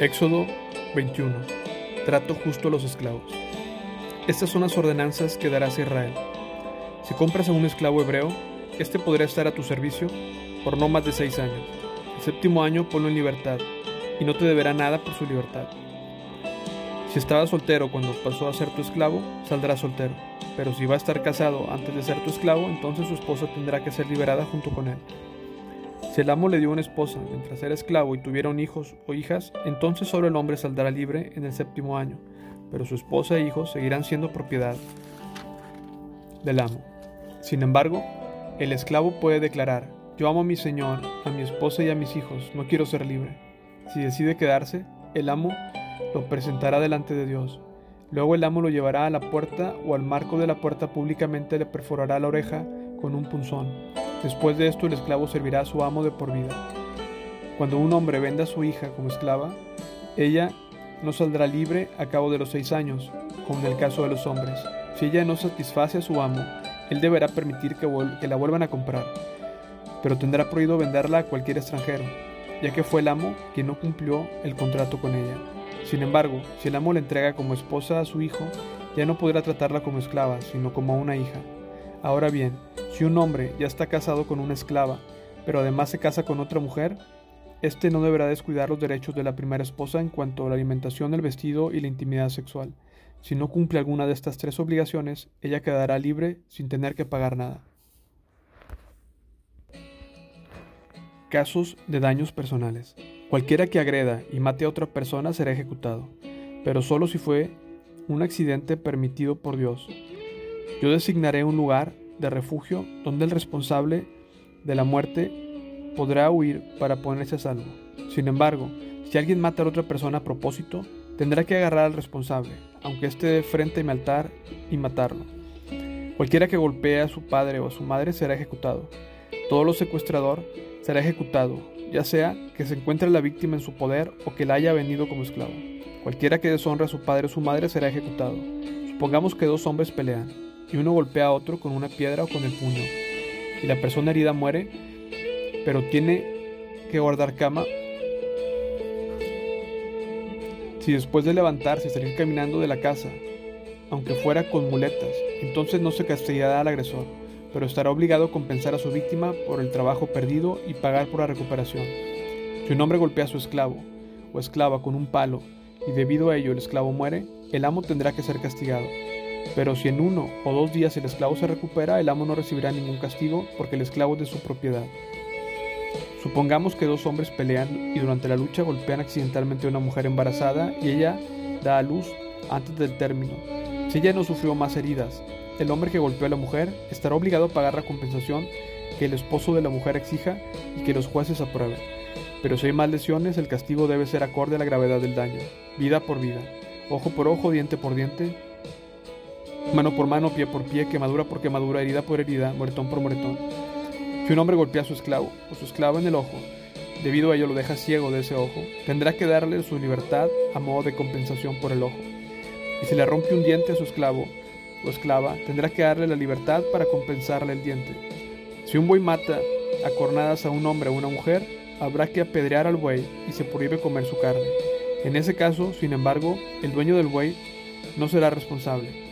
Éxodo 21. Trato justo a los esclavos. Estas son las ordenanzas que darás a Israel. Si compras a un esclavo hebreo, éste podrá estar a tu servicio por no más de seis años. El séptimo año ponlo en libertad, y no te deberá nada por su libertad. Si estaba soltero cuando pasó a ser tu esclavo, saldrá soltero. Pero si va a estar casado antes de ser tu esclavo, entonces su esposa tendrá que ser liberada junto con él. Si el amo le dio una esposa mientras era esclavo y tuvieron hijos o hijas, entonces solo el hombre saldrá libre en el séptimo año, pero su esposa e hijos seguirán siendo propiedad del amo. Sin embargo, el esclavo puede declarar, yo amo a mi señor, a mi esposa y a mis hijos, no quiero ser libre. Si decide quedarse, el amo lo presentará delante de Dios. Luego el amo lo llevará a la puerta o al marco de la puerta públicamente le perforará la oreja con un punzón. Después de esto el esclavo servirá a su amo de por vida. Cuando un hombre venda a su hija como esclava, ella no saldrá libre a cabo de los seis años, como en el caso de los hombres. Si ella no satisface a su amo, él deberá permitir que, la vuelvan a comprar, pero tendrá prohibido venderla a cualquier extranjero, ya que fue el amo quien no cumplió el contrato con ella. Sin embargo, si el amo la entrega como esposa a su hijo, ya no podrá tratarla como esclava, sino como una hija. Ahora bien, si un hombre ya está casado con una esclava, pero además se casa con otra mujer, éste no deberá descuidar los derechos de la primera esposa en cuanto a la alimentación, el vestido y la intimidad sexual. Si no cumple alguna de estas tres obligaciones, ella quedará libre sin tener que pagar nada. Casos de daños personales. Cualquiera que agreda y mate a otra persona será ejecutado, pero solo si fue un accidente permitido por Dios. Yo designaré un lugar de refugio donde el responsable de la muerte podrá huir para ponerse a salvo. Sin embargo, si alguien mata a otra persona a propósito, tendrá que agarrar al responsable, aunque esté de frente a mi altar, y matarlo. Cualquiera que golpee a su padre o a su madre será ejecutado. Todo lo secuestrador será ejecutado, ya sea que se encuentre la víctima en su poder o que la haya venido como esclavo. Cualquiera que deshonre a su padre o su madre será ejecutado. Supongamos que dos hombres pelean y uno golpea a otro con una piedra o con el puño y la persona herida muere, pero tiene que guardar cama. Si después de levantarse salir caminando de la casa, aunque fuera con muletas, entonces no se castigará al agresor pero estará obligado a compensar a su víctima por el trabajo perdido y pagar por la recuperación. Si un hombre golpea a su esclavo o esclava con un palo y debido a ello el esclavo muere, el amo tendrá que ser castigado. Pero si en uno o dos días el esclavo se recupera, el amo no recibirá ningún castigo porque el esclavo es de su propiedad. Supongamos que dos hombres pelean y durante la lucha golpean accidentalmente a una mujer embarazada y ella da a luz antes del término. Si ella no sufrió más heridas el hombre que golpeó a la mujer estará obligado a pagar la compensación que el esposo de la mujer exija y que los jueces aprueben. Pero si hay más lesiones, el castigo debe ser acorde a la gravedad del daño, vida por vida, ojo por ojo, diente por diente, mano por mano, pie por pie, quemadura por quemadura, herida por herida, moretón por moretón. Si un hombre golpea a su esclavo o su esclavo en el ojo, debido a ello lo deja ciego de ese ojo, tendrá que darle su libertad a modo de compensación por el ojo. Y si le rompe un diente a su esclavo, o esclava, tendrá que darle la libertad para compensarle el diente. Si un buey mata a cornadas a un hombre o una mujer, habrá que apedrear al buey y se prohíbe comer su carne. En ese caso, sin embargo, el dueño del buey no será responsable.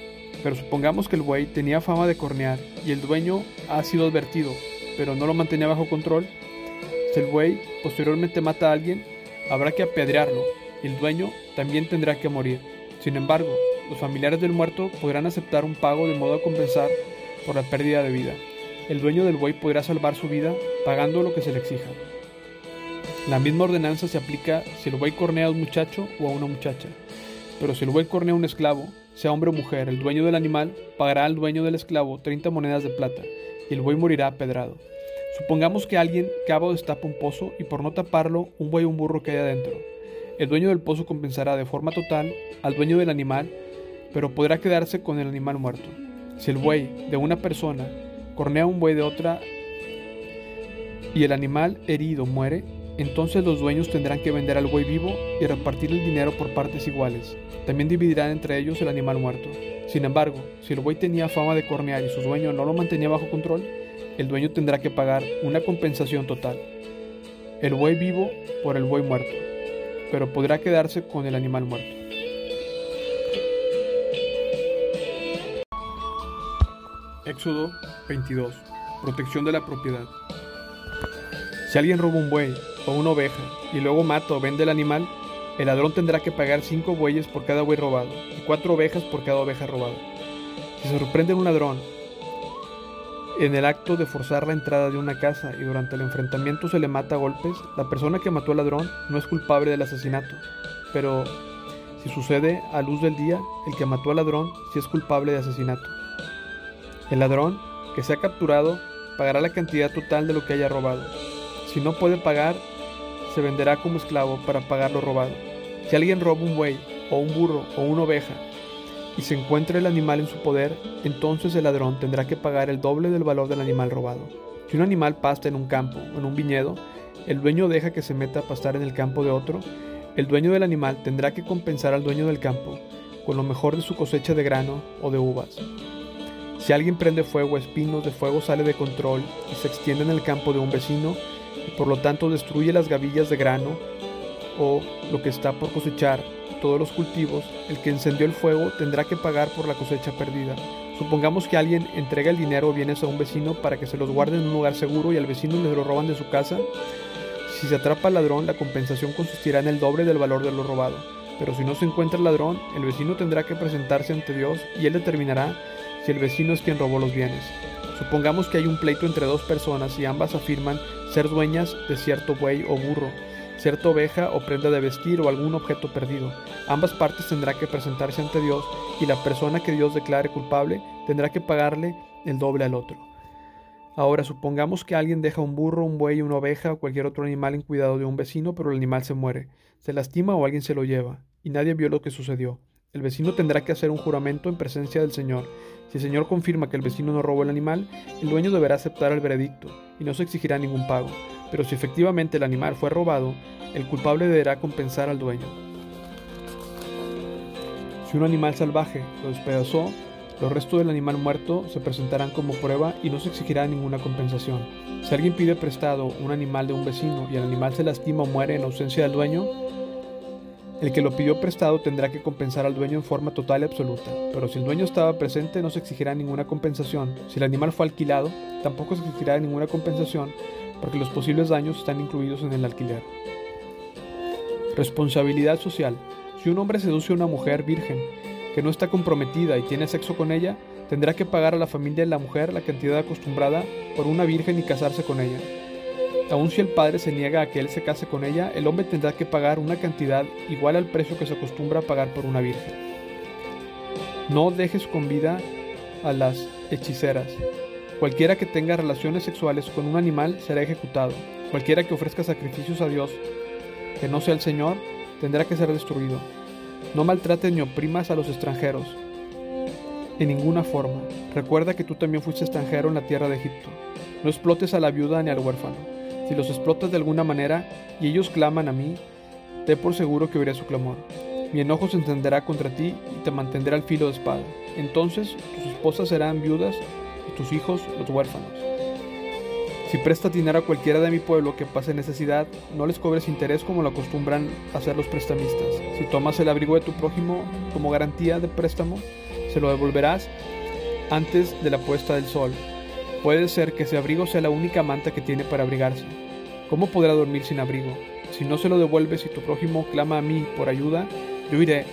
Pero supongamos que el buey tenía fama de cornear y el dueño ha sido advertido, pero no lo mantenía bajo control. Si el buey posteriormente mata a alguien, habrá que apedrearlo y el dueño también tendrá que morir. Sin embargo, los familiares del muerto podrán aceptar un pago de modo a compensar por la pérdida de vida. El dueño del buey podrá salvar su vida pagando lo que se le exija. La misma ordenanza se aplica si el buey cornea a un muchacho o a una muchacha. Pero si el buey cornea a un esclavo, sea hombre o mujer, el dueño del animal pagará al dueño del esclavo 30 monedas de plata y el buey morirá apedrado. Supongamos que alguien cava o destapa un pozo y por no taparlo, un buey o un burro cae adentro. El dueño del pozo compensará de forma total al dueño del animal pero podrá quedarse con el animal muerto. Si el buey de una persona cornea un buey de otra y el animal herido muere, entonces los dueños tendrán que vender al buey vivo y repartir el dinero por partes iguales. También dividirán entre ellos el animal muerto. Sin embargo, si el buey tenía fama de cornear y su dueño no lo mantenía bajo control, el dueño tendrá que pagar una compensación total. El buey vivo por el buey muerto. pero podrá quedarse con el animal muerto. Éxodo 22. Protección de la propiedad. Si alguien roba un buey o una oveja y luego mata o vende el animal, el ladrón tendrá que pagar cinco bueyes por cada buey robado y cuatro ovejas por cada oveja robada. Si se sorprende un ladrón en el acto de forzar la entrada de una casa y durante el enfrentamiento se le mata a golpes, la persona que mató al ladrón no es culpable del asesinato, pero si sucede a luz del día, el que mató al ladrón sí es culpable de asesinato. El ladrón, que se ha capturado, pagará la cantidad total de lo que haya robado. Si no puede pagar, se venderá como esclavo para pagar lo robado. Si alguien roba un buey, o un burro, o una oveja, y se encuentra el animal en su poder, entonces el ladrón tendrá que pagar el doble del valor del animal robado. Si un animal pasta en un campo o en un viñedo, el dueño deja que se meta a pastar en el campo de otro, el dueño del animal tendrá que compensar al dueño del campo con lo mejor de su cosecha de grano o de uvas. Si alguien prende fuego a espinos de fuego sale de control y se extiende en el campo de un vecino por lo tanto destruye las gavillas de grano o lo que está por cosechar todos los cultivos, el que encendió el fuego tendrá que pagar por la cosecha perdida. Supongamos que alguien entrega el dinero o bienes a un vecino para que se los guarde en un lugar seguro y al vecino le lo roban de su casa. Si se atrapa al ladrón, la compensación consistirá en el doble del valor de lo robado. Pero si no se encuentra el ladrón, el vecino tendrá que presentarse ante Dios y él determinará si el vecino es quien robó los bienes. Supongamos que hay un pleito entre dos personas y ambas afirman ser dueñas de cierto buey o burro cierta oveja o prenda de vestir o algún objeto perdido. Ambas partes tendrán que presentarse ante Dios y la persona que Dios declare culpable tendrá que pagarle el doble al otro. Ahora supongamos que alguien deja un burro, un buey, una oveja o cualquier otro animal en cuidado de un vecino, pero el animal se muere, se lastima o alguien se lo lleva, y nadie vio lo que sucedió. El vecino tendrá que hacer un juramento en presencia del Señor. Si el Señor confirma que el vecino no robó el animal, el dueño deberá aceptar el veredicto y no se exigirá ningún pago. Pero si efectivamente el animal fue robado, el culpable deberá compensar al dueño. Si un animal salvaje lo despedazó, los restos del animal muerto se presentarán como prueba y no se exigirá ninguna compensación. Si alguien pide prestado un animal de un vecino y el animal se lastima o muere en ausencia del dueño, el que lo pidió prestado tendrá que compensar al dueño en forma total y absoluta, pero si el dueño estaba presente no se exigirá ninguna compensación. Si el animal fue alquilado, tampoco se exigirá ninguna compensación porque los posibles daños están incluidos en el alquiler. Responsabilidad social. Si un hombre seduce a una mujer virgen que no está comprometida y tiene sexo con ella, tendrá que pagar a la familia de la mujer la cantidad acostumbrada por una virgen y casarse con ella. Aun si el padre se niega a que él se case con ella, el hombre tendrá que pagar una cantidad igual al precio que se acostumbra a pagar por una virgen. No dejes con vida a las hechiceras. Cualquiera que tenga relaciones sexuales con un animal será ejecutado. Cualquiera que ofrezca sacrificios a Dios que no sea el Señor, tendrá que ser destruido. No maltrates ni oprimas a los extranjeros. En ninguna forma. Recuerda que tú también fuiste extranjero en la tierra de Egipto. No explotes a la viuda ni al huérfano. Si los explotas de alguna manera y ellos claman a mí, te por seguro que oiré su clamor. Mi enojo se encenderá contra ti y te mantendrá al filo de espada. Entonces tus esposas serán viudas y tus hijos los huérfanos. Si prestas dinero a cualquiera de mi pueblo que pase necesidad, no les cobres interés como lo acostumbran hacer los prestamistas. Si tomas el abrigo de tu prójimo como garantía de préstamo, se lo devolverás antes de la puesta del sol. Puede ser que ese abrigo sea la única manta que tiene para abrigarse. ¿Cómo podrá dormir sin abrigo? Si no se lo devuelves y tu prójimo clama a mí por ayuda, yo iré,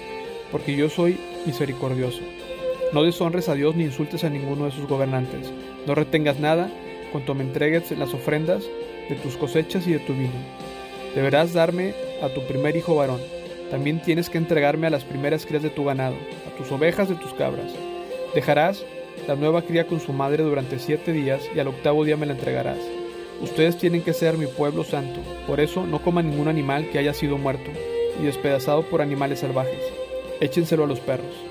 porque yo soy misericordioso. No deshonres a Dios ni insultes a ninguno de sus gobernantes. No retengas nada cuanto me entregues las ofrendas de tus cosechas y de tu vino. Deberás darme a tu primer hijo varón. También tienes que entregarme a las primeras crías de tu ganado, a tus ovejas de tus cabras. Dejarás la nueva cría con su madre durante siete días y al octavo día me la entregarás. Ustedes tienen que ser mi pueblo santo, por eso no coman ningún animal que haya sido muerto y despedazado por animales salvajes. Échenselo a los perros.